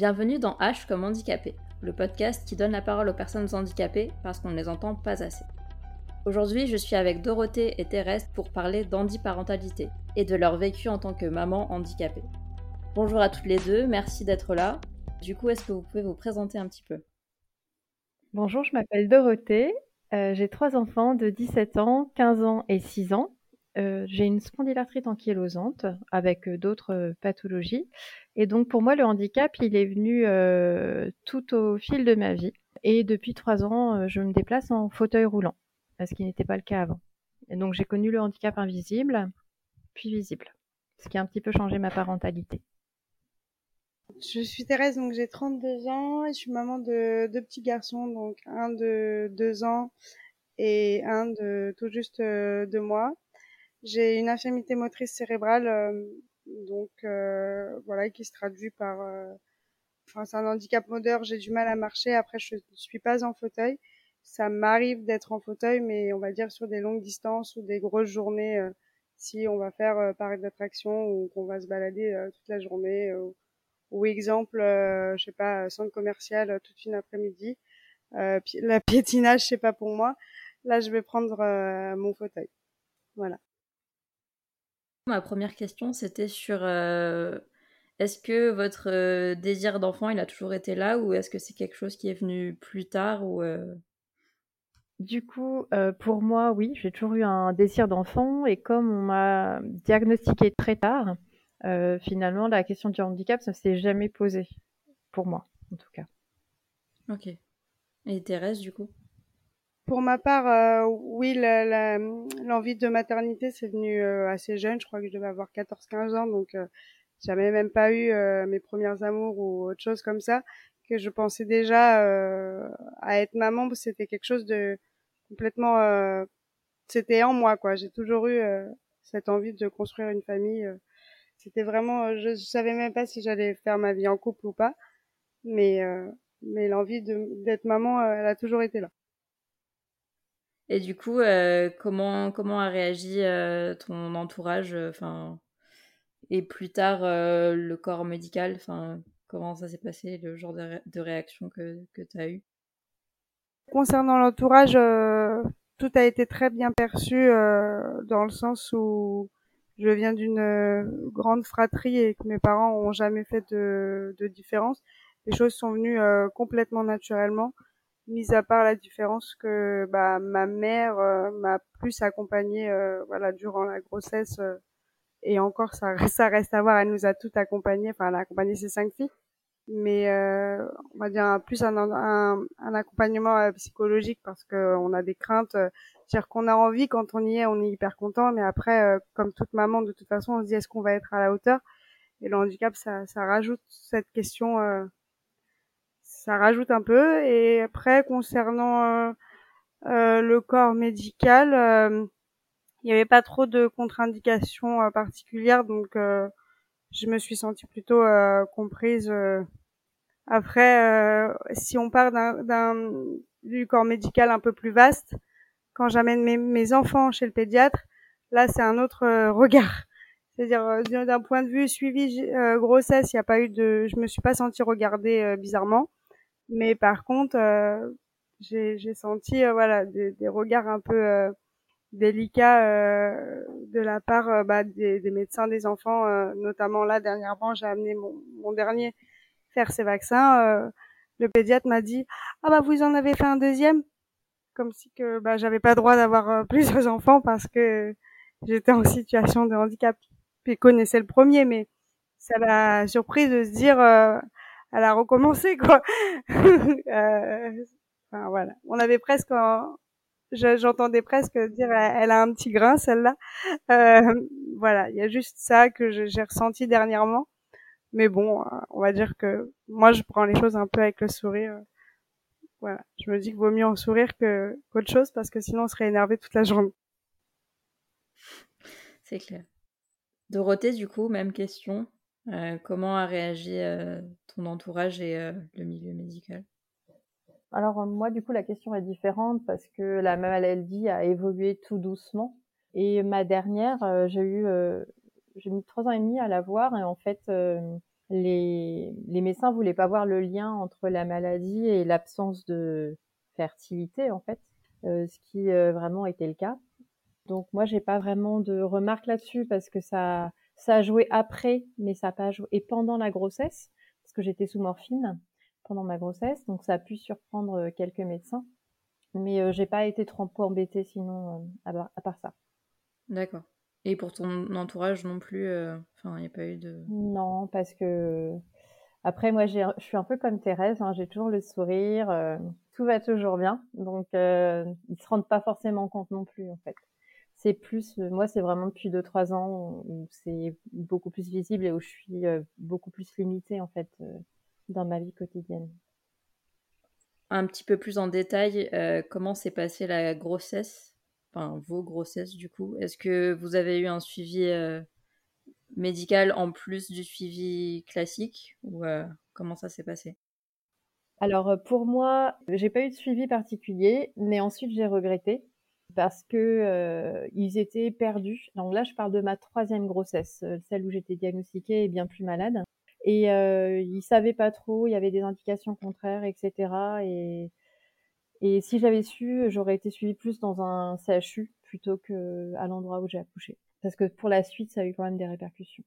Bienvenue dans H comme handicapé, le podcast qui donne la parole aux personnes handicapées parce qu'on ne les entend pas assez. Aujourd'hui, je suis avec Dorothée et Thérèse pour parler d'handiparentalité et de leur vécu en tant que maman handicapée. Bonjour à toutes les deux, merci d'être là. Du coup, est-ce que vous pouvez vous présenter un petit peu? Bonjour, je m'appelle Dorothée, euh, j'ai trois enfants de 17 ans, 15 ans et 6 ans. Euh, j'ai une spondylarthrite ankylosante avec euh, d'autres pathologies. Et donc pour moi, le handicap, il est venu tout au fil de ma vie. Et depuis trois ans, je me déplace en fauteuil roulant, ce qui n'était pas le cas avant. Et donc j'ai connu le handicap invisible, puis visible, ce qui a un petit peu changé ma parentalité. Je suis Thérèse, donc j'ai 32 ans et je suis maman de deux petits garçons, donc un de deux ans et un de tout juste deux mois. J'ai une infirmité motrice cérébrale, euh, donc euh, voilà, qui se traduit par, euh, enfin c'est un handicap moteur. J'ai du mal à marcher. Après, je ne suis pas en fauteuil. Ça m'arrive d'être en fauteuil, mais on va dire sur des longues distances ou des grosses journées, si on va faire euh, parc d'attraction ou qu'on va se balader toute la journée. ou exemple, je sais pas, centre commercial toute une après-midi. la piétinage, c'est pas pour moi. Là, je vais prendre mon fauteuil. Voilà. Ma première question, c'était sur euh, est-ce que votre euh, désir d'enfant, il a toujours été là ou est-ce que c'est quelque chose qui est venu plus tard ou euh? Du coup, pour moi, oui, j'ai toujours eu un désir d'enfant et comme on m'a diagnostiqué très tard, finalement, la question du handicap, ça ne s'est jamais posé pour moi, en tout cas. Ok. Et Thérèse, du coup? Pour ma part, euh, oui, l'envie de maternité, c'est venu euh, assez jeune. Je crois que je devais avoir 14-15 ans, donc euh, j'avais même pas eu mes premières amours ou autre chose comme ça. Que je pensais déjà à être maman, c'était quelque chose de complètement, c'était en moi, quoi. J'ai toujours eu cette envie de construire une famille. c'était vraiment, je, je, savais même pas si j'allais faire ma vie en couple ou pas, mais mais l'envie d'être maman, elle a toujours été là. Et du coup, euh, comment, comment a réagi euh, ton entourage euh, enfin, Et plus tard, le corps médical enfin, Comment ça s'est passé, le genre de, réaction que, que tu as eu? Concernant l'entourage, tout a été très bien perçu dans le sens où je viens d'une grande fratrie et que mes parents ont jamais fait de, de différence. Les choses sont venues complètement naturellement mis à part la différence que bah, ma mère euh, m'a plus accompagnée euh, voilà durant la grossesse euh, et encore ça ça reste à voir. Elle nous a toutes accompagnées. Enfin elle a accompagné ses cinq filles. Mais on va dire plus un, un, un accompagnement psychologique parce que on a des craintes dire qu'on a envie quand on y est on est hyper content. Mais après comme toute maman de toute façon on se dit est-ce qu'on va être à la hauteur? Et le handicap ça ça rajoute cette question ça rajoute un peu. Et après, concernant euh, euh, le corps médical, euh, il n'y avait pas trop de contre-indications particulières, donc je me suis sentie plutôt comprise. Après, si on part d'un du corps médical un peu plus vaste, quand j'amène mes, mes, enfants chez le pédiatre, là c'est un autre regard. C'est-à-dire d'un point de vue suivi grossesse, il n'y a pas eu de, je me suis pas sentie regardée bizarrement. Mais par contre, euh, j'ai senti euh, voilà des, des, regards un peu euh, délicats euh, de la part bah, des, des, médecins des enfants, notamment là dernièrement, j'ai amené mon, mon, dernier faire ses vaccins. le pédiatre m'a dit ah bah vous en avez fait un deuxième, comme si que bah j'avais pas droit d'avoir plusieurs enfants parce que j'étais en situation de handicap. Puis connaissait le premier, mais ça l'a surpris de se dire elle a recommencé quoi. euh, enfin voilà, on avait presque, j'entendais presque dire, elle a un petit grain celle-là. Euh, voilà, il y a juste ça que j'ai ressenti dernièrement. Mais bon, euh, on va dire que moi je prends les choses un peu avec le sourire. Voilà, je me dis qu'il vaut mieux en sourire que qu'autre chose parce que sinon on serait énervé toute la journée. C'est clair. Dorothée, du coup, même question. Euh, comment a réagi euh, ton entourage et euh, le milieu médical? Alors moi, du coup, la question est différente parce que la maladie a évolué tout doucement. Et ma dernière, j'ai eu, j'ai mis trois ans et demi à la voir et en fait, les, les médecins voulaient pas voir le lien entre la maladie et l'absence de fertilité, en fait, ce qui vraiment était le cas. Donc moi, j'ai pas vraiment de remarques là-dessus parce que ça, ça a joué après, mais ça a pas joué et pendant la grossesse parce que j'étais sous morphine pendant ma grossesse, donc ça a pu surprendre euh, quelques médecins. Mais euh, j'ai pas été trop embêtée sinon à, à part ça. D'accord. Et pour ton entourage non plus, enfin, il n'y a pas eu de. Non, parce que après, moi, je suis un peu comme Thérèse, hein, j'ai toujours le sourire, tout va toujours bien, donc euh, ils se rendent pas forcément compte non plus, en fait. C'est plus, moi, c'est vraiment depuis 2-3 ans où c'est beaucoup plus visible et où je suis beaucoup plus limitée, en fait, dans ma vie quotidienne. Un petit peu plus en détail, comment s'est passée la grossesse? Enfin vos grossesses du coup. Est-ce que vous avez eu un suivi euh, médical en plus du suivi classique ou euh, comment ça s'est passé? Alors euh, pour moi, j'ai pas eu de suivi particulier, mais ensuite j'ai regretté parce que ils étaient perdus. Donc là, je parle de ma troisième grossesse, celle où j'étais diagnostiquée et bien plus malade. Et euh, ils savaient pas trop, il y avait des indications contraires, etc. Et et si j'avais su, j'aurais été suivie plus dans un CHU plutôt que à l'endroit où j'ai accouché. Parce que pour la suite, ça a eu quand même des répercussions.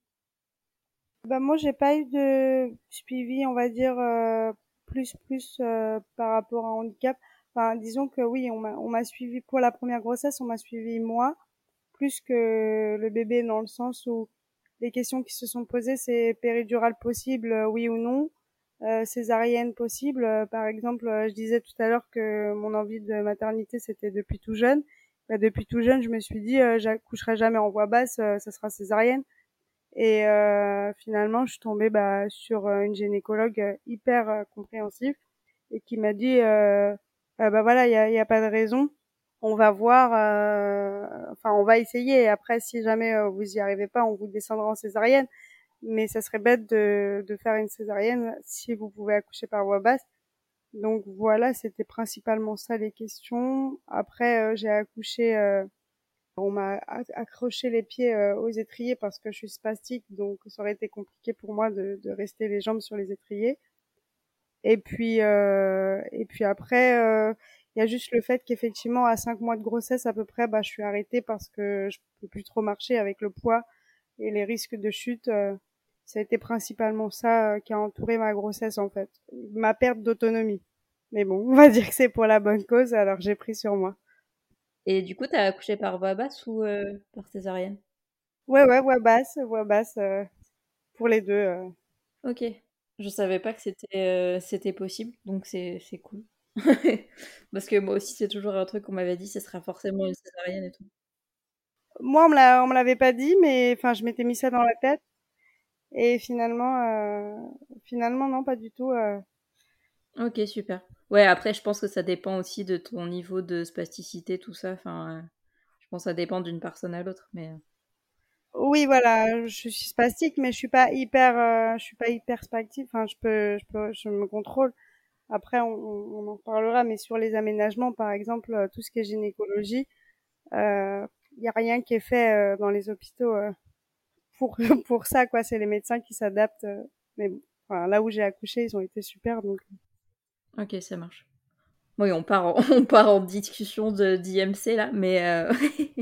Bah moi, j'ai pas eu de suivi, on va dire euh, plus plus euh, par rapport à un handicap. Enfin, disons que oui, on m'a on m'a suivi pour la première grossesse, on m'a suivi moi plus que le bébé dans le sens où les questions qui se sont posées, c'est péridurale possible, oui ou non euh, césarienne possible. Euh, par exemple, euh, je disais tout à l'heure que mon envie de maternité c'était depuis tout jeune. Bah, depuis tout jeune, je me suis dit j'accoucherai jamais en voix basse, ça sera césarienne. Et finalement, je suis tombée bah, sur une gynécologue hyper compréhensive et qui m'a dit bah voilà, il y a, y a, pas de raison. On va voir, enfin on va essayer. Après, si jamais vous y arrivez pas, on vous descendra en césarienne mais ça serait bête de, de faire une césarienne si vous pouvez accoucher par voie basse. Donc voilà, c'était principalement ça les questions. Après, euh, j'ai accouché, euh, on m'a accroché les pieds euh, aux étriers parce que je suis spastique, donc ça aurait été compliqué pour moi de, de rester les jambes sur les étriers. Et puis, et puis après, il y a juste le fait qu'effectivement, à cinq mois de grossesse à peu près, bah, je suis arrêtée parce que je peux plus trop marcher avec le poids et les risques de chute ça a été principalement ça euh, qui a entouré ma grossesse en fait, ma perte d'autonomie. Mais bon, on va dire que c'est pour la bonne cause, alors j'ai pris sur moi. Et du coup, t'as accouché par voie basse ou euh, par césarienne? Ouais, ouais, voix basse, voix basse, euh, pour les deux. Ok. Je savais pas que c'était c'était possible, donc c'est cool. Parce que moi aussi, c'est toujours un truc qu'on m'avait dit, ce sera forcément une césarienne et tout. Moi, on me l'avait pas dit, mais enfin, je m'étais mis ça dans la tête. Et finalement, euh, finalement, non, pas du tout. Euh. Ok, super. Ouais, après, je pense que ça dépend aussi de ton niveau de spasticité, tout ça. Enfin, euh, je pense que ça dépend d'une personne à l'autre, mais. Oui, voilà, je suis spastique, mais je suis pas hyper, je suis pas hyper spastique. Enfin, je peux, je peux, je me contrôle. Après, on, on en parlera, mais sur les aménagements, par exemple, tout ce qui est gynécologie, il euh, y a rien qui est fait dans les hôpitaux pour pour ça quoi. C'est les médecins qui s'adaptent. Euh, mais bon, enfin, là où j'ai accouché, ils ont été super donc. Euh. Ok, ça marche. Oui, on part en, on part en discussion d'IMC là, mais euh,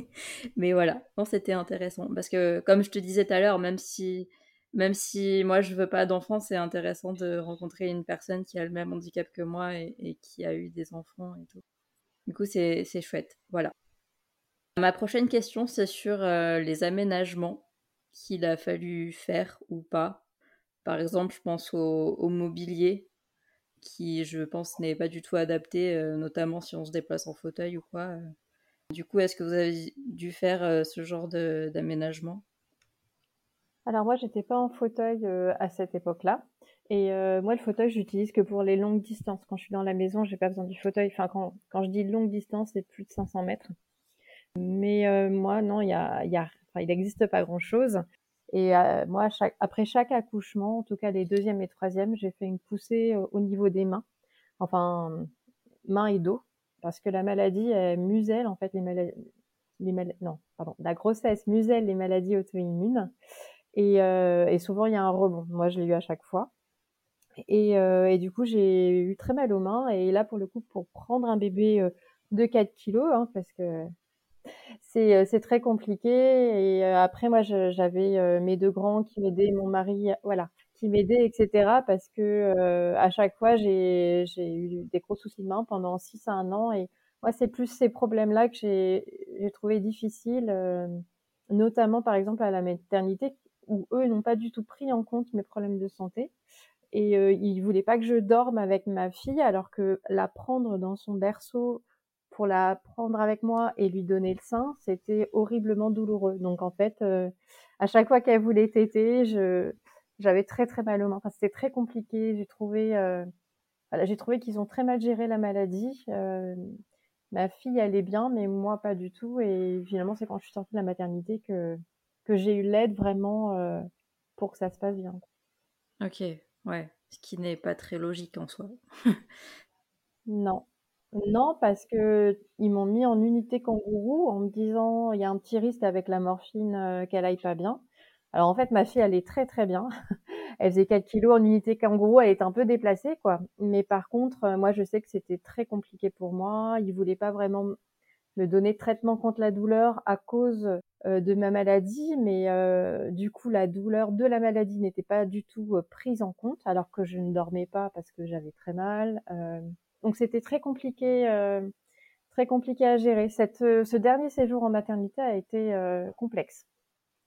mais voilà, c'était intéressant parce que comme je te disais tout à l'heure, même si même si moi je veux pas d'enfants, c'est intéressant de rencontrer une personne qui a le même handicap que moi et, qui a eu des enfants et tout. Du coup, c'est chouette. Voilà. Ma prochaine question, c'est sur les aménagements qu'il a fallu faire ou pas. Par exemple, je pense au, mobilier qui, je pense, n'est pas du tout adapté, euh, notamment si on se déplace en fauteuil ou quoi. Du coup, est-ce que vous avez dû faire euh, ce genre d'aménagement? Alors moi, j'étais pas en fauteuil euh, à cette époque-là. Et moi, le fauteuil, j'utilise que pour les longues distances. Quand je suis dans la maison, j'ai pas besoin du fauteuil. Enfin, quand, quand je dis longue distance, c'est plus de 500 mètres. Mais moi, non, y a il n'existe pas grand-chose. Et euh, moi, après chaque accouchement, en tout cas les deuxième et troisième, j'ai fait une poussée au niveau des mains, enfin mains et dos, parce que la maladie elle muselle en fait les maladies, les non, pardon, la grossesse muselle les maladies auto-immunes. Et, et souvent, il y a un rebond. Moi, je l'ai eu à chaque fois. Et, et, du coup, j'ai eu très mal aux mains. Et là, pour le coup, pour prendre un bébé de 4 kilos, hein, parce que c'est c'est très compliqué. Et après, moi, j'avais mes deux grands qui m'aidaient, mon mari, voilà, qui m'aidaient, etc. Parce que à chaque fois, j'ai eu des gros soucis de main pendant 6 à 1 an. Et moi, c'est plus ces problèmes-là que j'ai trouvé difficiles, notamment par exemple à la maternité, où eux n'ont pas du tout pris en compte mes problèmes de santé et euh, il voulait pas que je dorme avec ma fille alors que la prendre dans son berceau pour la prendre avec moi et lui donner le sein, c'était horriblement douloureux. Donc en fait, euh, à chaque fois qu'elle voulait téter, je j'avais très très mal aux mains. Enfin, c'était très compliqué. J'ai trouvé euh, voilà, j'ai trouvé qu'ils ont très mal géré la maladie. Euh, ma fille allait bien, mais moi pas du tout. Et finalement, c'est quand je suis sortie de la maternité que que j'ai eu l'aide vraiment pour que ça se passe bien. Ok, ouais, ce qui n'est pas très logique en soi. non, non, parce que ils m'ont mis en unité kangourou en me disant il y a un petit risque avec la morphine euh, qu'elle aille pas bien. Alors en fait, ma fille, elle est très très bien. elle faisait 4 kilos en unité kangourou, elle est un peu déplacée, quoi. Mais par contre, euh, moi, je sais que c'était très compliqué pour moi. Ils voulaient pas vraiment me donner de traitement contre la douleur à cause euh, de ma maladie, mais du coup, la douleur de la maladie n'était pas du tout prise en compte, alors que je ne dormais pas parce que j'avais très mal. Donc c'était très compliqué, euh, très compliqué à gérer. Euh, ce dernier séjour en maternité a été euh, complexe,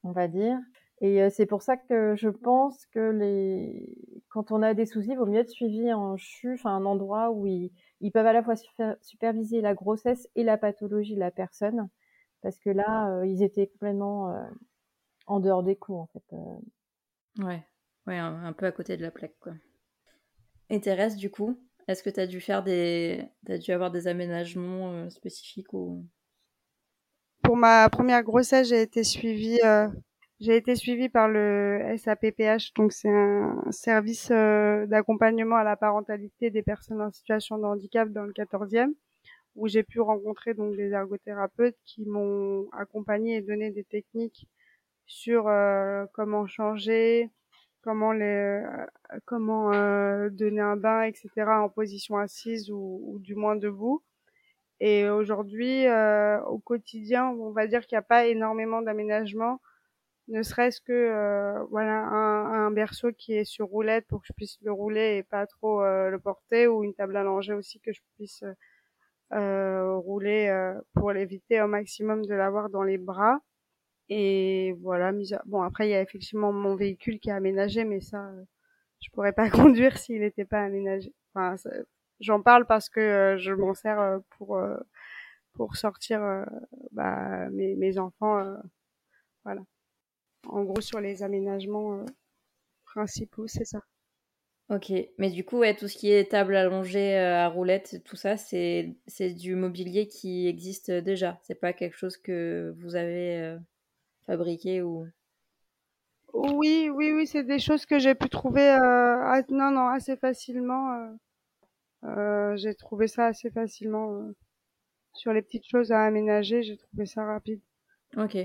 on va dire. Et c'est pour ça que je pense que les, quand on a des soucis, il vaut mieux être suivi en CHU, enfin un endroit où ils, peuvent à la fois superviser la grossesse et la pathologie de la personne, parce que là, ils étaient complètement en dehors des cours, en fait. Ouais, ouais, un, un, peu à côté de la plaque, quoi. Et Thérèse, du coup, est-ce que tu as dû faire des. As dû avoir des aménagements euh, spécifiques ou... Pour ma première grossesse, j'ai été suivie. Euh, j'ai été suivie par le SAPPH, donc c'est un service euh, d'accompagnement à la parentalité des personnes en situation de handicap dans le 14e, où j'ai pu rencontrer donc des ergothérapeutes qui m'ont accompagné et donné des techniques sur comment changer, comment les euh, comment euh, donner un bain etc en position assise ou, du moins debout. Et aujourd'hui euh, au quotidien on va dire qu'il n'y a pas énormément d'aménagement ne serait-ce que voilà un, un, berceau qui est sur roulette pour que je puisse le rouler et pas trop le porter ou une table allongée aussi que je puisse rouler pour l'éviter au maximum de l'avoir dans les bras et voilà, bon après il y a effectivement mon véhicule qui est aménagé, mais ça, euh, je pourrais pas conduire s'il n'était pas aménagé. Enfin, j'en parle parce que euh, je m'en sers euh, pour pour sortir bah, mes, mes enfants, voilà. En gros sur les aménagements principaux, c'est ça. Ok, mais du coup, ouais, tout ce qui est table allongée à roulette, tout ça, c'est c'est du mobilier qui existe déjà. C'est pas quelque chose que vous avez fabriquer ou? Oui, oui, oui, c'est des choses que j'ai pu trouver euh, non, non, assez facilement. Euh, euh, j'ai trouvé ça assez facilement sur les petites choses à aménager. J'ai trouvé ça rapide. Ok.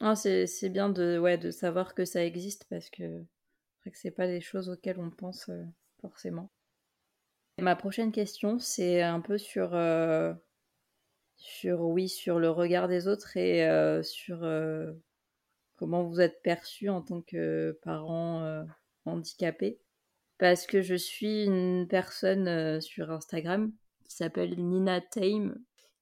Ah, c'est bien de ouais de savoir que ça existe parce que que c'est pas des choses auxquelles on pense forcément. Ma prochaine question, c'est un peu sur sur oui sur le regard des autres et sur comment vous êtes perçu en tant que parent euh, handicapé? Parce que je suis une personne euh, sur Instagram qui s'appelle Nina Tame,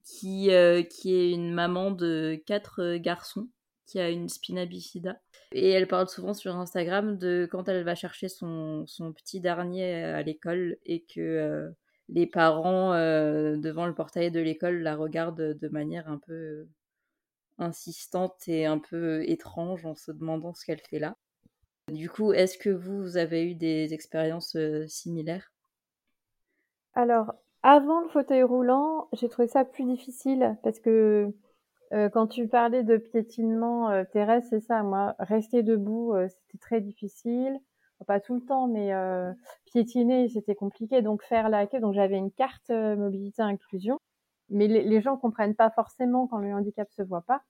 qui, euh, qui est une maman de quatre garçons, qui a une spina bifida. Et elle parle souvent sur Instagram de quand elle va chercher son, son petit dernier à l'école et que les parents devant le portail de l'école la regardent de manière un peu insistante et un peu étrange en se demandant ce qu'elle fait là. Du coup, est-ce que vous, avez eu des expériences euh, similaires? Alors, avant le fauteuil roulant, j'ai trouvé ça plus difficile parce que euh, quand tu parlais de piétinement euh, terrestre, c'est ça, moi, rester debout, c'était très difficile. Pas tout le temps, mais piétiner, c'était compliqué. Donc, faire la queue, donc j'avais une carte mobilité inclusion mais les, les gens comprennent pas forcément quand le handicap se voit pas.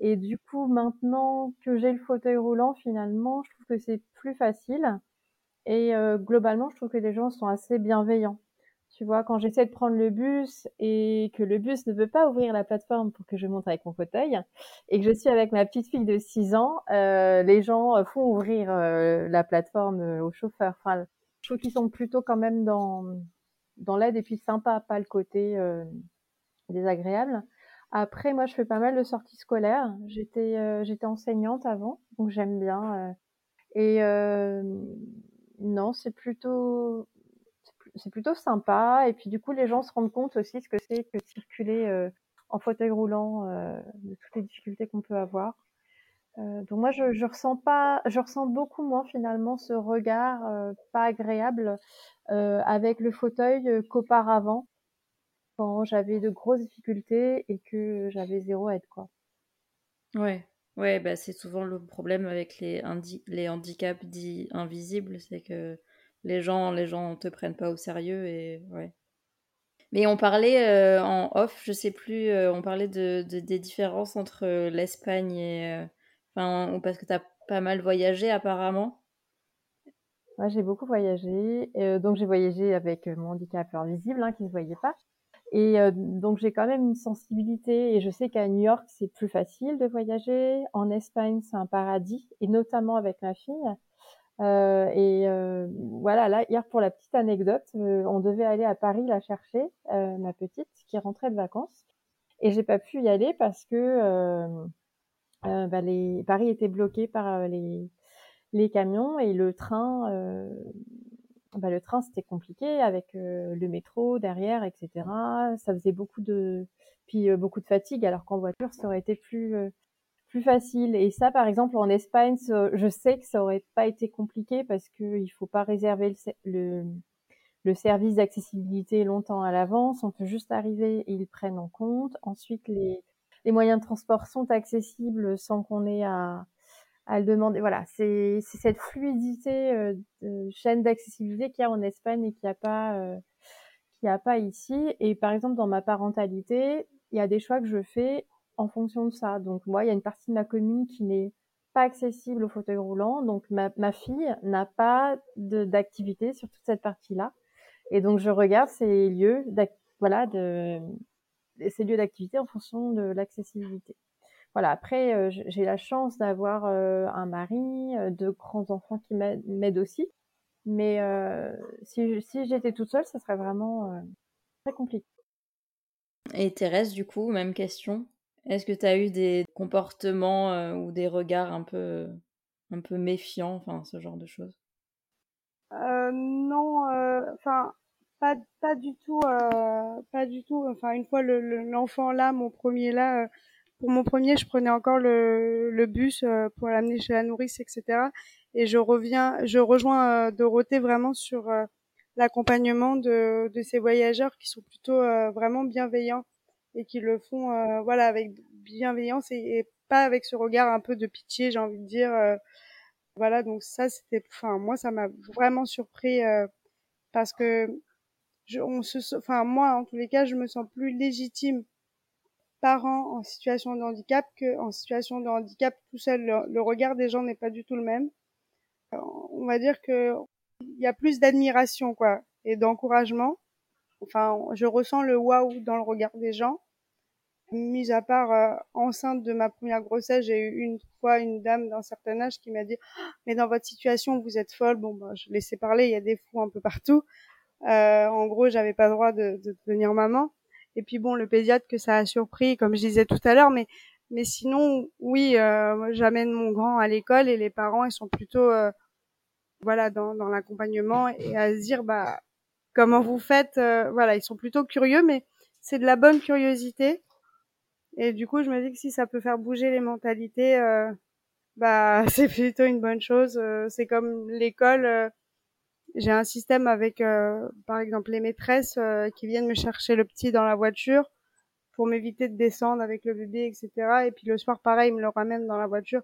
Et du coup, maintenant que j'ai le fauteuil roulant, finalement, je trouve que c'est plus facile. Et euh, globalement, je trouve que les gens sont assez bienveillants. Tu vois, quand j'essaie de prendre le bus et que le bus ne veut pas ouvrir la plateforme pour que je monte avec mon fauteuil et que je suis avec ma petite fille de 6 ans, euh, les gens font ouvrir euh, la plateforme euh, au chauffeur. Enfin, je trouve qu'ils sont plutôt quand même dans, dans l'aide et puis sympa, pas le côté euh, désagréable. Après, moi, je fais pas mal de sorties scolaires. J'étais euh, j'étais enseignante avant, donc j'aime bien. et non, c'est plutôt c'est plutôt sympa. Et puis du coup, les gens se rendent compte aussi ce que c'est que circuler euh, en fauteuil roulant, euh, de toutes les difficultés qu'on peut avoir. Euh, donc moi, je, je ressens pas, je ressens beaucoup moins finalement ce regard pas agréable avec le fauteuil qu'auparavant, quand j'avais de grosses difficultés et que j'avais zéro aide, quoi. Ouais, ouais, bah c'est souvent le problème avec les, les handicaps dits invisibles, c'est que les gens, les gens te prennent pas au sérieux et ouais. Mais on parlait euh, en off, je sais plus, euh, on parlait de, des différences entre euh, l'Espagne et. Enfin, parce que tu as pas mal voyagé apparemment. Ouais, j'ai beaucoup voyagé. donc, j'ai voyagé avec mon handicap invisible hein, qui ne voyait pas. Et donc, j'ai quand même une sensibilité. Et je sais qu'à New York, c'est plus facile de voyager. En Espagne, c'est un paradis. Et notamment avec ma fille. Euh, et euh, voilà, là, hier pour la petite anecdote, euh, on devait aller à Paris la chercher, ma petite, qui rentrait de vacances. Et j'ai pas pu y aller parce que bah, les, Paris était bloqué par les, les camions et le train, bah, le train c'était compliqué avec le métro derrière, etc. Ça faisait beaucoup de, puis beaucoup de fatigue, alors qu'en voiture ça aurait été plus plus facile. Et ça, par exemple, en Espagne, je sais que ça aurait pas été compliqué parce qu'il faut pas réserver le, le, service d'accessibilité longtemps à l'avance. On peut juste arriver et ils prennent en compte. Ensuite, les, les moyens de transport sont accessibles sans qu'on ait à, à le demander. Voilà, c'est cette fluidité euh, de chaîne d'accessibilité qu'il y a en Espagne et qu'il n'y a pas euh, qu'il a pas ici. Et par exemple, dans ma parentalité, il y a des choix que je fais en fonction de ça. Donc moi, il y a une partie de ma commune qui n'est pas accessible au fauteuil roulant. Donc ma, ma fille n'a pas d'activité sur toute cette partie-là. Et donc je regarde ces lieux, voilà, de, ces lieux d'activité en fonction de l'accessibilité. Voilà. Après, euh, j'ai la chance d'avoir euh, un mari, euh, de grands enfants qui m'aident aussi. Mais si, si j'étais toute seule, ça serait vraiment très compliqué. Et Thérèse, du coup, même question. Est-ce que tu as eu des comportements euh, ou des regards un peu, un peu méfiants, enfin ce genre de choses? Euh, Non, euh, enfin pas, pas du tout, pas du tout. Enfin une fois l'enfant là, mon premier là, pour mon premier, je prenais encore le, le bus pour l'amener chez la nourrice, etc. Et je reviens, je rejoins Dorothée vraiment sur l'accompagnement de, de ces voyageurs qui sont plutôt vraiment bienveillants et qui le font euh, voilà avec bienveillance et, pas avec ce regard un peu de pitié j'ai envie de dire euh, voilà donc ça c'était enfin moi ça m'a vraiment surpris euh, parce que je, on se enfin moi en tous les cas je me sens plus légitime parent en situation de handicap que en situation de handicap tout seul le, le regard des gens n'est pas du tout le même on va dire que il y a plus d'admiration quoi et d'encouragement enfin je ressens le waouh dans le regard des gens mis à part euh, enceinte de ma première grossesse, j'ai eu une fois une dame d'un certain âge qui m'a dit «Ah, mais dans votre situation vous êtes folle. Bon bah je laissais parler, il y a des fous un peu partout. Euh, en gros j'avais pas le droit de, de, devenir maman. Et puis bon le pédiatre que ça a surpris comme je disais tout à l'heure, mais mais sinon oui euh, j'amène mon grand à l'école et les parents ils sont plutôt euh, voilà dans, dans l'accompagnement et à se dire bah comment vous faites euh, voilà ils sont plutôt curieux mais c'est de la bonne curiosité et du coup, je me dis que si ça peut faire bouger les mentalités, bah c'est plutôt une bonne chose. C'est comme l'école. Euh, j'ai un système avec, par exemple, les maîtresses qui viennent me chercher le petit dans la voiture pour m'éviter de descendre avec le bébé, etc. Et puis le soir, pareil, ils me le ramènent dans la voiture.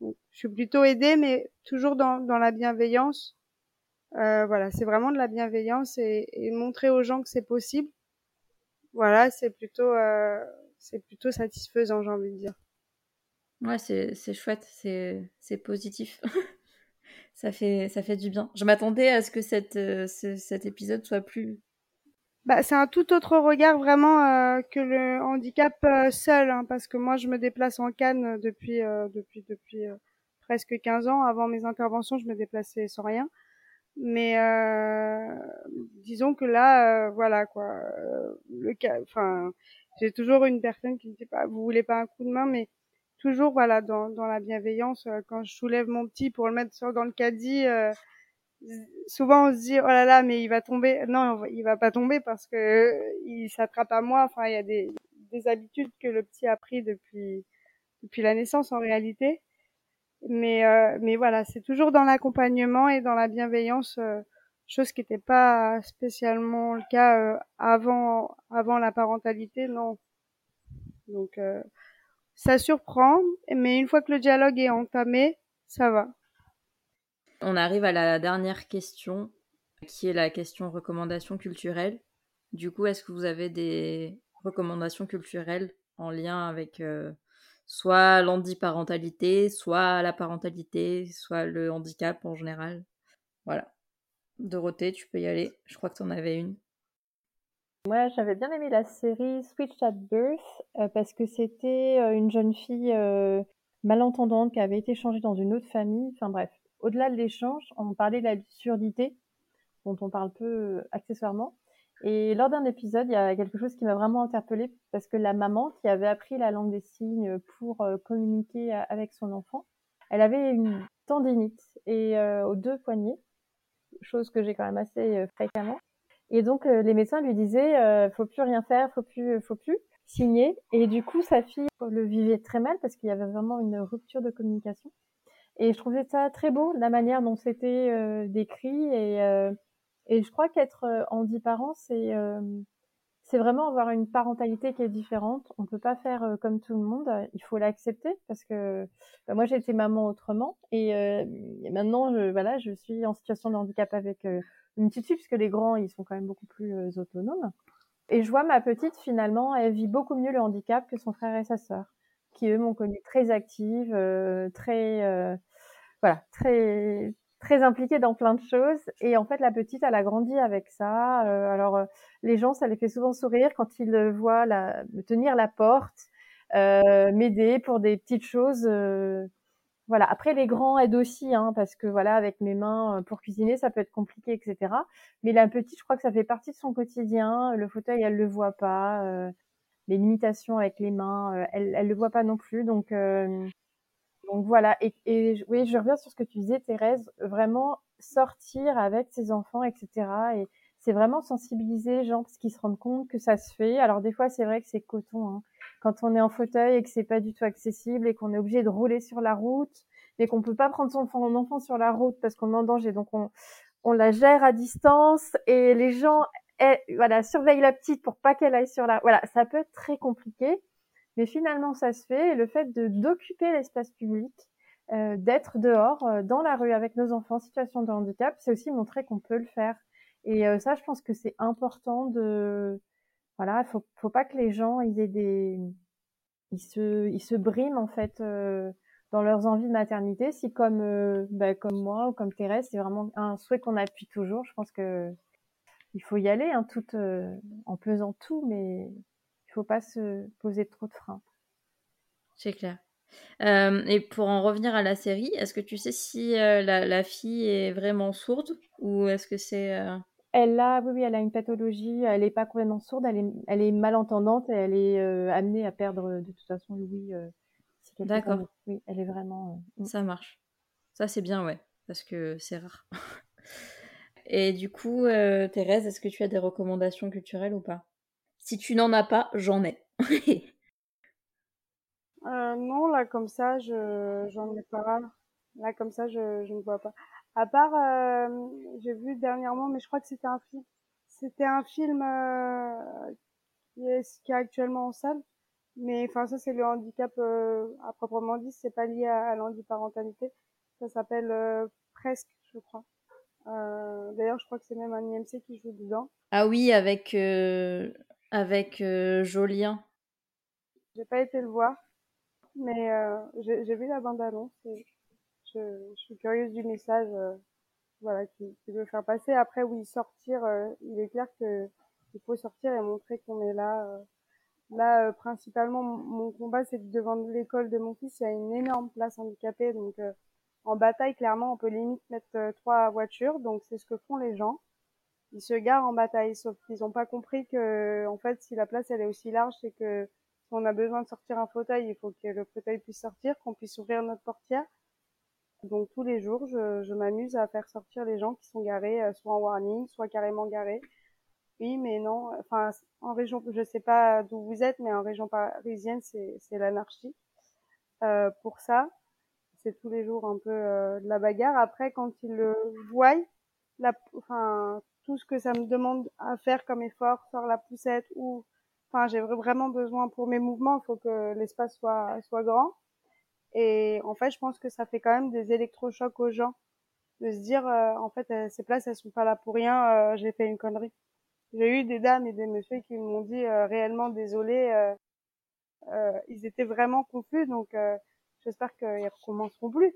Je suis plutôt aidée, mais toujours dans, dans la bienveillance. voilà, c'est vraiment de la bienveillance et, et, montrer aux gens que c'est possible. Voilà, c'est plutôt c'est plutôt satisfaisant, j'ai envie de dire. Ouais, c'est chouette, c'est positif. ça, fait, ça fait du bien. Je m'attendais à ce que cette, euh, cet épisode soit plus... Bah, c'est un tout autre regard vraiment euh, que le handicap euh, seul, hein, parce que moi je me déplace en Cannes depuis depuis depuis presque 15 ans. Avant mes interventions, je me déplaçais sans rien. Mais disons que là, voilà quoi, le cas, enfin, j'ai toujours une personne qui me dit pas, vous voulez pas un coup de main, mais toujours voilà dans, dans la bienveillance euh, quand je soulève mon petit pour le mettre sur dans le caddie euh, souvent on se dit oh là là mais il va tomber. Non il va pas tomber parce que euh, il s'attrape à moi. Enfin il y a des, des habitudes que le petit a pris depuis depuis la naissance en réalité. Mais mais voilà c'est toujours dans l'accompagnement et dans la bienveillance chose qui n'était pas spécialement le cas avant avant la parentalité non. Donc ça surprend, mais une fois que le dialogue est entamé, ça va. On arrive à la dernière question, qui est la question recommandation culturelle. Du coup, est-ce que vous avez des recommandations culturelles en lien avec euh, soit l'handiparentalité, soit la parentalité, soit le handicap en général? Voilà. Dorothée, tu peux y aller. Je crois que tu en avais une. Moi, j'avais bien aimé la série Switch at Birth euh, parce que c'était euh, une jeune fille euh, malentendante qui avait été changée dans une autre famille. Enfin bref, au-delà de l'échange, on parlait de la surdité dont on parle peu accessoirement. Et lors d'un épisode, il y a quelque chose qui m'a vraiment interpellée parce que la maman qui avait appris la langue des signes pour communiquer avec son enfant, elle avait une tendinite et aux deux poignets, chose que j'ai quand même assez fréquemment. Et donc euh, les médecins lui disaient euh, faut plus rien faire, faut plus, faut plus signer. Et du coup sa fille le vivait très mal parce qu'il y avait vraiment une rupture de communication. Et je trouvais ça très beau la manière dont c'était euh, décrit et et je crois qu'être handiparent c'est c'est vraiment avoir une parentalité qui est différente. On peut pas faire comme tout le monde. Il faut l'accepter parce que bah, moi j'ai été maman autrement et, et maintenant je, voilà je suis en situation de handicap avec une petite fille, puisque les grands, ils sont quand même beaucoup plus euh, autonomes. Et je vois ma petite, finalement, elle vit beaucoup mieux le handicap que son frère et sa sœur, qui eux m'ont connue très active, euh, très, euh, voilà, très, très impliquée dans plein de choses. Et en fait, la petite, elle a grandi avec ça. alors, les gens, ça les fait souvent sourire quand ils voient la, tenir la porte, m'aider pour des petites choses voilà. Après, les grands aident aussi, hein, parce que voilà, avec mes mains euh, pour cuisiner, ça peut être compliqué, etc. Mais la petite, je crois que ça fait partie de son quotidien. Le fauteuil, elle le voit pas. Euh, les limitations avec les mains, euh, elle, elle le voit pas non plus. Donc, donc voilà. Et, et, oui, je reviens sur ce que tu disais, Thérèse. Vraiment sortir avec ses enfants, etc. Et c'est vraiment sensibiliser les gens parce qu'ils se rendent compte que ça se fait. Alors des fois, c'est vrai que c'est coton. Hein quand on est en fauteuil et que c'est pas du tout accessible et qu'on est obligé de rouler sur la route, mais qu'on peut pas prendre son enfant, sur la route parce qu'on est en danger, donc on, on la gère à distance et les gens eh, voilà surveillent la petite pour pas qu'elle aille sur la voilà ça peut être très compliqué. Mais finalement ça se fait. Et le fait de d'occuper l'espace public euh, d'être dehors euh, dans la rue avec nos enfants en situation de handicap c'est aussi montrer qu'on peut le faire. Et euh, ça je pense que c'est important de voilà, faut, faut pas que les gens ils aient des, ils se, ils se briment en fait euh, dans leurs envies de maternité. Si comme, euh, bah, comme moi ou comme Thérèse, c'est vraiment un souhait qu'on appuie toujours. Je pense que il faut y aller, hein, euh, en pesant tout, mais il faut pas se poser trop de freins. C'est clair. et pour en revenir à la série, est-ce que tu sais si la, fille est vraiment sourde ou est-ce que c'est elle a, oui, oui, elle a une pathologie. Elle n'est pas complètement sourde. Elle est, elle est malentendante et elle est euh, amenée à perdre de toute façon l'ouïe. Euh, D'accord. Oui, elle est vraiment. Euh, mm. Ça marche. Ça c'est bien, ouais, parce que c'est rare. et du coup, Thérèse, est-ce que tu as des recommandations culturelles ou pas? Si tu n'en as pas, j'en ai. non, là comme ça, je j'en ai pas. Là comme ça, je, je ne vois pas. À part, euh, j'ai vu dernièrement, mais je crois que c'était un film. C'était un film euh, qui, est, qui est actuellement en salle. Mais enfin, ça c'est le handicap euh, à proprement dit. C'est pas lié à, l'handiparentalité. Ça s'appelle presque, je crois. D'ailleurs, je crois que c'est même un IMC qui joue dedans. Ah oui, avec avec Jolien. J'ai pas été le voir. mais euh, j'ai vu la bande-annonce et je, suis curieuse du message euh, voilà, qu'il qui veut faire passer. Après, oui, sortir, euh, il est clair que il faut sortir et montrer qu'on est là. Euh. Là, principalement, mon combat, c'est devant l'école de mon fils, il y a une énorme place handicapée, donc en bataille, clairement, on peut limite mettre trois voitures, donc c'est ce que font les gens ils se garent en bataille, sauf qu'ils n'ont pas compris que, en fait, si la place elle est aussi large, c'est que on a besoin de sortir un fauteuil, il faut que le fauteuil puisse sortir, qu'on puisse ouvrir notre portière. Donc tous les jours, je, je m'amuse à faire sortir les gens qui sont garés, euh, soit en warning, soit carrément garés. Oui, mais non. Enfin, en région, je sais pas d'où vous êtes, mais en région parisienne, c'est l'anarchie. Euh, pour ça, c'est tous les jours un peu euh, de la bagarre. Après, quand ils le voient, la, enfin, tout ce que ça me demande à faire comme effort, sur la poussette ou, enfin, j'ai vraiment besoin pour mes mouvements, il faut que l'espace soit, soit grand. Et en fait, je pense que ça fait quand même des électrochocs aux gens de se dire, euh, en fait, euh, ces places, elles sont pas là pour rien, euh, j'ai fait une connerie. J'ai eu des dames et des messieurs qui m'ont dit réellement désolé, ils étaient vraiment confus, donc j'espère qu'ils recommenceront plus.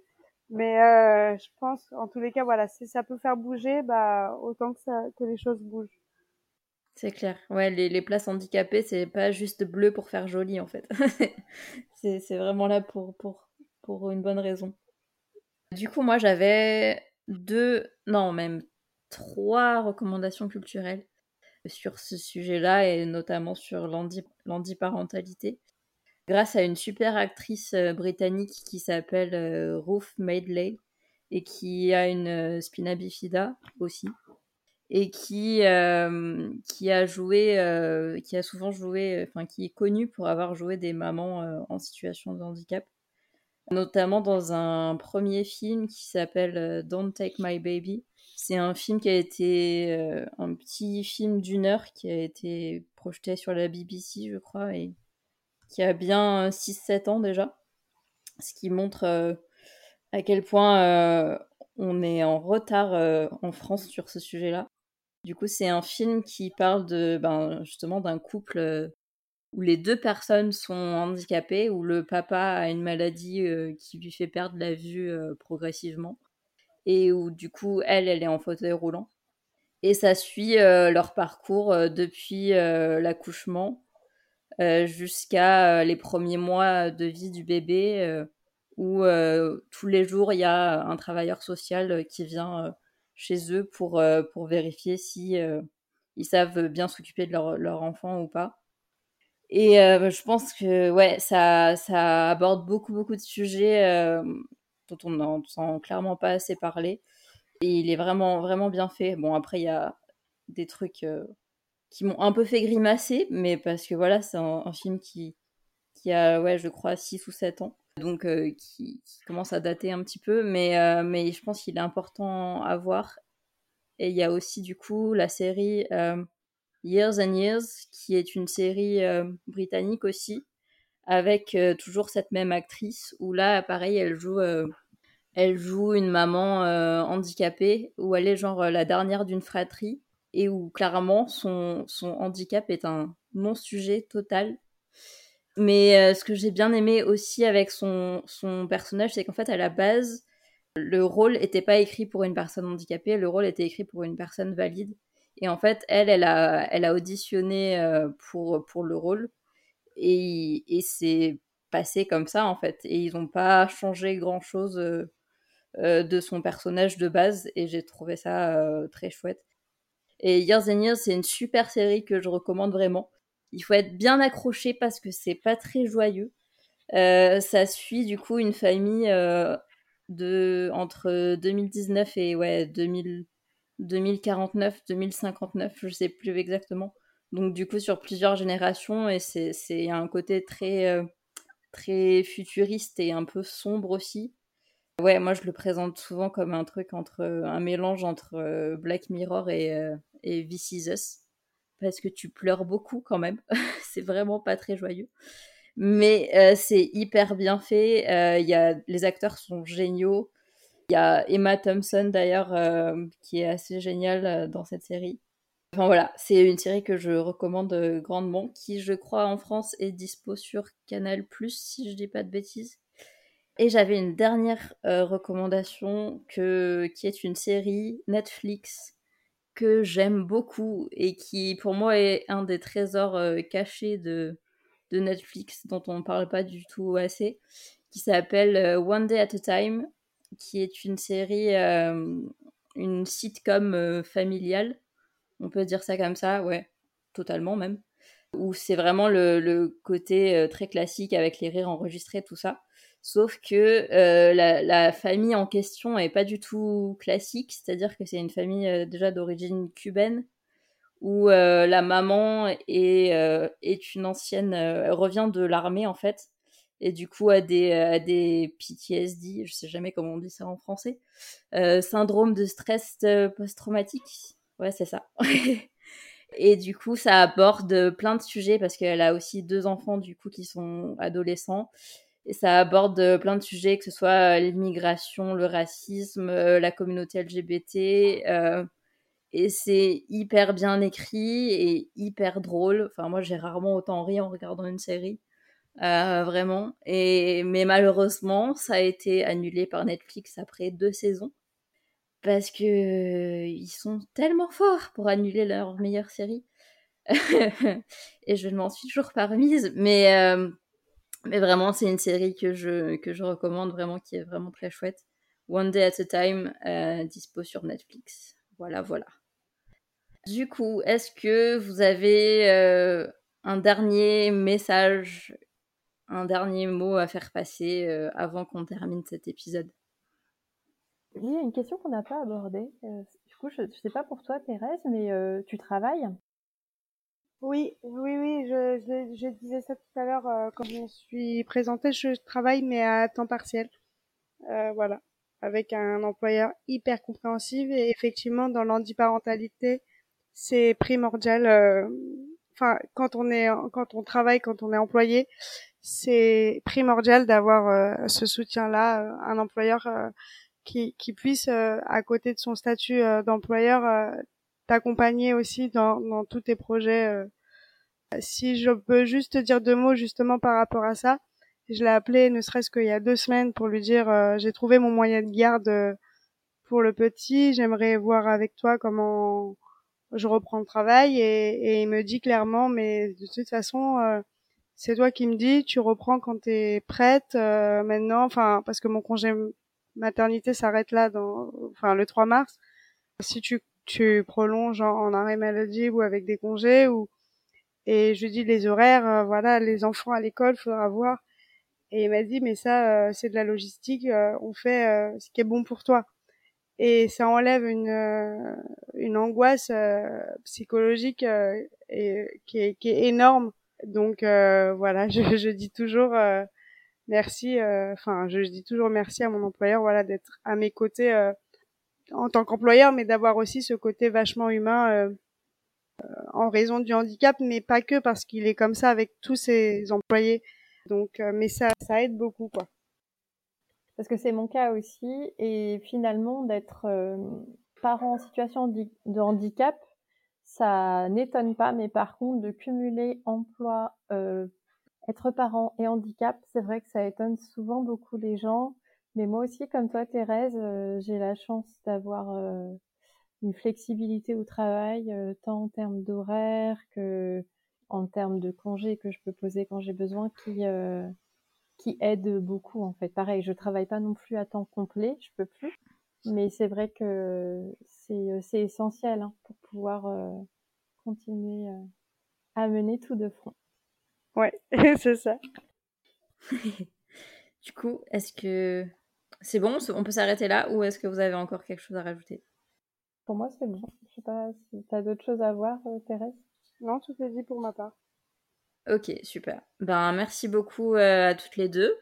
Mais euh, je pense, en tous les cas, voilà, si ça peut faire bouger, bah autant que ça, que les choses bougent. C'est clair. Ouais, les, les places handicapées, c'est pas juste bleu pour faire joli, en fait. c'est vraiment là pour, pour, pour une bonne raison. Du coup, moi, j'avais deux, non, même trois recommandations culturelles sur ce sujet-là et notamment sur l'handiparentalité grâce à une super actrice euh, britannique qui s'appelle euh, Ruth Madeley et qui a une euh, spina bifida aussi et qui qui a joué qui a souvent joué enfin qui est connue pour avoir joué des mamans en situation de handicap notamment dans un premier film qui s'appelle Don't Take My Baby c'est un film qui a été un petit film d'une heure qui a été projeté sur la BBC je crois et qui a bien 6-7 ans déjà, ce qui montre euh, à quel point euh, on est en retard euh, en France sur ce sujet-là. Du coup, c'est un film qui parle de ben, justement d'un couple où les deux personnes sont handicapées, où le papa a une maladie qui lui fait perdre la vue progressivement, et où du coup, elle, elle est en fauteuil roulant. Et ça suit leur parcours depuis l'accouchement euh, jusqu'à euh, les premiers mois de vie du bébé, euh, où tous les jours il y a un travailleur social qui vient chez eux pour, pour vérifier si ils savent bien s'occuper de leur, leur, enfant ou pas. Et je pense que ouais, ça, ça aborde beaucoup beaucoup de sujets dont on n'entend clairement pas assez parler. Et il est vraiment vraiment bien fait. Bon après il y a des trucs qui m'ont un peu fait grimacer, mais parce que voilà, c'est un, film qui, qui a, ouais, je crois, 6 ou 7 ans, donc euh, qui, commence à dater un petit peu, mais, euh, mais je pense qu'il est important à voir. Et il y a aussi, du coup, la série euh, Years and Years, qui est une série britannique aussi, avec toujours cette même actrice, où là, pareil, elle joue elle joue une maman handicapée, où elle est genre la dernière d'une fratrie et où clairement son, son handicap est un non-sujet total. Mais euh, ce que j'ai bien aimé aussi avec son, son personnage, c'est qu'en fait, à la base, le rôle n'était pas écrit pour une personne handicapée, le rôle était écrit pour une personne valide. Et en fait, elle, elle a, auditionné euh, pour, le rôle. Et, c'est passé comme ça, en fait. Et ils n'ont pas changé grand-chose euh, de son personnage de base. Et j'ai trouvé ça très chouette. Et Years and Years, c'est une super série que je recommande vraiment. Il faut être bien accroché parce que c'est pas très joyeux. Euh, ça suit du coup une famille euh, de entre 2019 et ouais 2000, 2049, 2059, je sais plus exactement. Donc du coup sur plusieurs générations et c'est un côté très euh, très futuriste et un peu sombre aussi. Ouais, moi je le présente souvent comme un truc entre un mélange entre Black Mirror et, et This Is Us parce que tu pleures beaucoup quand même. c'est vraiment pas très joyeux. Mais euh, c'est hyper bien fait. Euh, y a, les acteurs sont géniaux. Il y a Emma Thompson d'ailleurs euh, qui est assez géniale dans cette série. Enfin voilà, c'est une série que je recommande grandement, qui je crois en France est dispo sur Canal+, si je dis pas de bêtises. Et j'avais une dernière recommandation qui est une série Netflix que j'aime beaucoup et qui pour moi est un des trésors euh, cachés de, Netflix dont on ne parle pas du tout assez, qui s'appelle euh, One Day at a Time, qui est une série, euh, une sitcom familiale, on peut dire ça comme ça, ouais, totalement même, où c'est vraiment le, côté très classique avec les rires enregistrés, tout ça. Sauf que euh, la, famille en question est pas du tout classique, c'est-à-dire que c'est une famille euh, déjà d'origine cubaine où euh, la maman est, est une ancienne, revient de l'armée en fait, et du coup a des, a des PTSD, je sais jamais comment on dit ça en français, syndrome de stress post-traumatique, ouais c'est ça. et du coup ça aborde plein de sujets parce qu'elle a aussi deux enfants du coup qui sont adolescents et ça aborde euh, plein de sujets, que ce soit euh, l'immigration, le racisme, euh, la communauté LGBT. et c'est hyper bien écrit et hyper drôle. Enfin, moi, j'ai rarement autant ri en regardant une série. Vraiment. Et, mais malheureusement, ça a été annulé par Netflix après deux saisons. Parce que ils sont tellement forts pour annuler leur meilleure série. et je ne m'en suis toujours pas remise. Mais mais vraiment, c'est une série que je, que je recommande vraiment, qui est vraiment très chouette. One Day at a Time, euh, dispo sur Netflix. Voilà, voilà. Du coup, est-ce que vous avez euh, un dernier message, un dernier mot à faire passer euh, avant qu'on termine cet épisode? Il y a une question qu'on n'a pas abordée. du coup, je ne sais pas pour toi, Thérèse, mais tu travailles? Oui, oui, oui, je, je, disais ça tout à l'heure euh, quand je me suis présentée. Je travaille mais à temps partiel, euh, voilà, avec un employeur hyper compréhensif et effectivement dans l'handiparentalité, c'est primordial. Euh, enfin, quand on est, quand on travaille, quand on est employé, c'est primordial d'avoir ce soutien-là, un employeur qui, qui puisse, à côté de son statut d'employeur, t'accompagner aussi dans, dans tous tes projets. Euh. Si je peux juste dire deux mots justement par rapport à ça, je l'ai appelé ne serait-ce qu'il y a deux semaines pour lui dire euh, j'ai trouvé mon moyen de garde euh, pour le petit, j'aimerais voir avec toi comment je reprends le travail et, et il me dit clairement mais de toute façon c'est toi qui me dis tu reprends quand tu es prête maintenant enfin parce que mon congé maternité s'arrête là dans enfin le 3 mars si tu tu prolonges en, arrêt maladie ou avec des congés ou et je dis les horaires, euh, voilà, les enfants à l'école, faudra voir. Et il m'a dit mais ça euh, c'est de la logistique, euh, on fait ce qui est bon pour toi. Et ça enlève une une angoisse psychologique et qui est, qui est énorme. Donc voilà, je, dis toujours merci. Enfin, je, dis toujours merci à mon employeur, voilà, d'être à mes côtés en tant qu'employeur, mais d'avoir aussi ce côté vachement humain euh, euh, en raison du handicap, mais pas que parce qu'il est comme ça avec tous ses employés. Donc, euh, mais ça, ça aide beaucoup, quoi. Parce que c'est mon cas aussi, et finalement d'être parent en situation de handicap, ça n'étonne pas, mais par contre de cumuler emploi, être parent et handicap, c'est vrai que ça étonne souvent beaucoup les gens mais moi aussi, comme toi, Thérèse, euh, j'ai la chance d'avoir euh, une flexibilité au travail, euh, tant en termes d'horaire que en termes de congés que je peux poser quand j'ai besoin, qui qui aide beaucoup en fait. Pareil, je travaille pas non plus à temps complet, je peux plus, mais c'est vrai que c'est c'est essentiel hein, pour pouvoir continuer à mener tout de front. Ouais, c'est ça. du coup, est-ce que c'est bon, on peut s'arrêter là ou est-ce que vous avez encore quelque chose à rajouter? Pour moi, c'est bon. Je sais pas si tu as d'autres choses à voir, euh, Thérèse? Non, tout est dit pour ma part. Ok, super. Ben, merci beaucoup euh, à toutes les deux.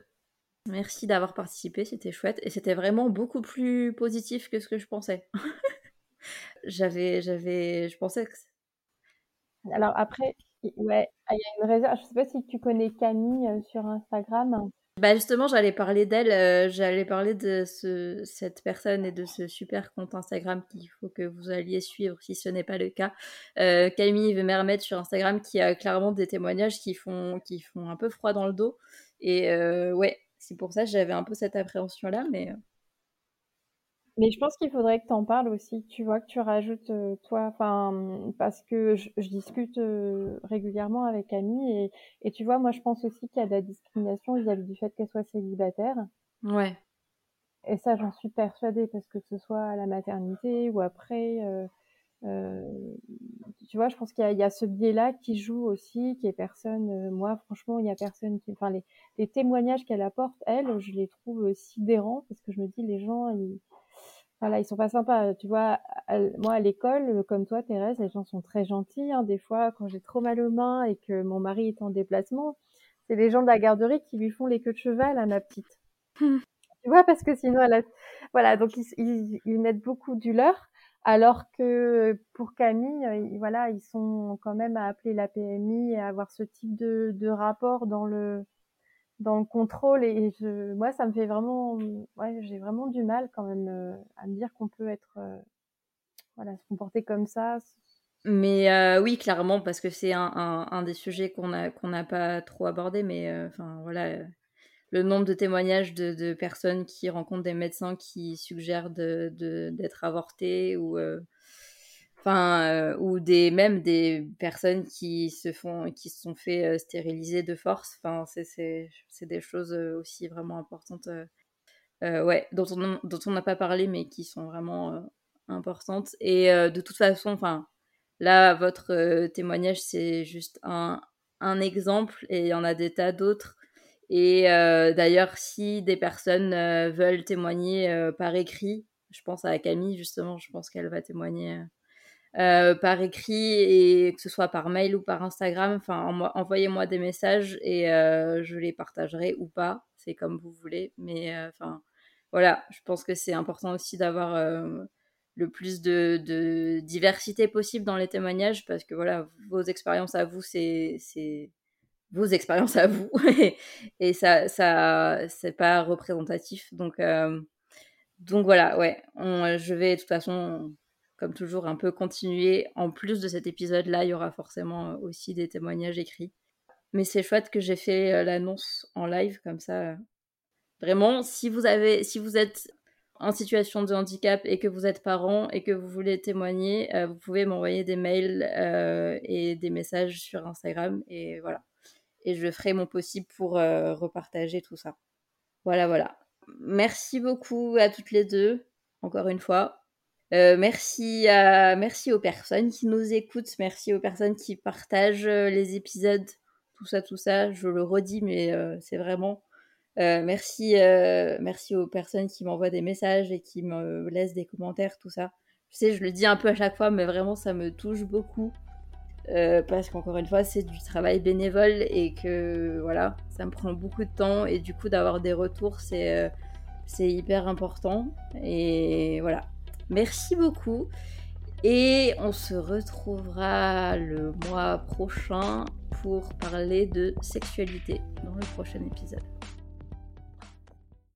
Merci d'avoir participé, c'était chouette et c'était vraiment beaucoup plus positif que ce que je pensais. j'avais, j'avais, je pensais que. Alors après, ouais, il y a une réserve. Je sais pas si tu connais Camille euh, sur Instagram. Bah justement, j'allais parler d'elle, euh, j'allais parler de ce, cette personne et de ce super compte Instagram qu'il faut que vous alliez suivre si ce n'est pas le cas. Euh, Camille Vermette sur Instagram qui a clairement des témoignages qui font, qui font un peu froid dans le dos. Et euh, ouais, c'est pour ça que j'avais un peu cette appréhension-là, mais euh, mais je pense qu'il faudrait que tu en parles aussi, tu vois, que tu rajoutes euh, toi, enfin, parce que je, discute euh, régulièrement avec Camille et, et, tu vois, moi je pense aussi qu'il y a de la discrimination vis-à-vis du fait qu'elle soit célibataire. Ouais. Et ça, j'en suis persuadée parce que ce soit à la maternité ou après, euh tu vois, je pense qu'il y, y, a ce biais-là qui joue aussi, qui est personne. moi, franchement, il y a personne qui, enfin, les, les témoignages qu'elle apporte, elle, je les trouve sidérants parce que je me dis, les gens, ils voilà, ils sont pas sympas. Tu vois, moi à l'école, comme toi, Thérèse, les gens sont très gentils. Hein. Des fois, quand j'ai trop mal aux mains et que mon mari est en déplacement, c'est les gens de la garderie qui lui font les queues de cheval à ma petite. Hmm. Tu vois, parce que sinon, elle a... voilà, donc ils, ils, mettent beaucoup du leur. Alors que pour Camille, ils, voilà, ils sont quand même à appeler la PMI et à avoir ce type de, de rapport dans le dans le contrôle. Et je, moi ça me fait vraiment ouais j'ai vraiment du mal quand même euh, à me dire qu'on peut être euh, voilà se comporter comme ça. Mais euh, oui clairement parce que c'est un, un, des sujets qu'on a qu'on n'a pas trop abordé mais enfin voilà le nombre de témoignages de, personnes qui rencontrent des médecins qui suggèrent de d'être avortées ou enfin euh, ou des même des personnes qui se font qui sont fait euh, stériliser de force. C'est des choses euh, aussi vraiment importantes ouais dont on dont on n'a pas parlé mais qui sont vraiment importantes. Et de toute façon là votre témoignage c'est juste un un exemple et il y en a des tas d'autres et d'ailleurs si des personnes veulent témoigner par écrit je pense à Camille justement je pense qu'elle va témoigner euh, par écrit et que ce soit par mail ou par Instagram. Enfin, envoyez-moi des messages et euh, je les partagerai ou pas. C'est comme vous voulez. Mais euh, enfin, voilà, je pense que c'est important aussi d'avoir le plus de, de, diversité possible dans les témoignages parce que voilà, vos expériences à vous, c'est vos expériences à vous et ça, ça c'est pas représentatif. Donc, donc voilà, ouais, je vais de toute façon comme toujours, un peu continuer. En plus de cet épisode-là, il y aura forcément euh, aussi des témoignages écrits. Mais c'est chouette que j'ai fait euh, l'annonce en live comme ça. Vraiment, si vous avez, si vous êtes en situation de handicap et que vous êtes parent et que vous voulez témoigner, euh, vous pouvez m'envoyer des mails et des messages sur Instagram et voilà. Et je ferai mon possible pour repartager tout ça. Voilà, voilà. Merci beaucoup à toutes les deux, encore une fois. Euh, merci, merci aux personnes qui nous écoutent, merci aux personnes qui partagent euh, les épisodes, tout ça, tout ça. Je le redis, mais euh, c'est vraiment. merci, merci aux personnes qui m'envoient des messages et qui me laissent des commentaires, tout ça. Je sais, je le dis un peu à chaque fois, mais vraiment, ça me touche beaucoup. Parce qu'encore une fois, c'est du travail bénévole et que voilà, ça me prend beaucoup de temps et du coup, d'avoir des retours, c'est c'est hyper important. Et voilà, Merci beaucoup. Et on se retrouvera le mois prochain pour parler de sexualité dans le prochain épisode.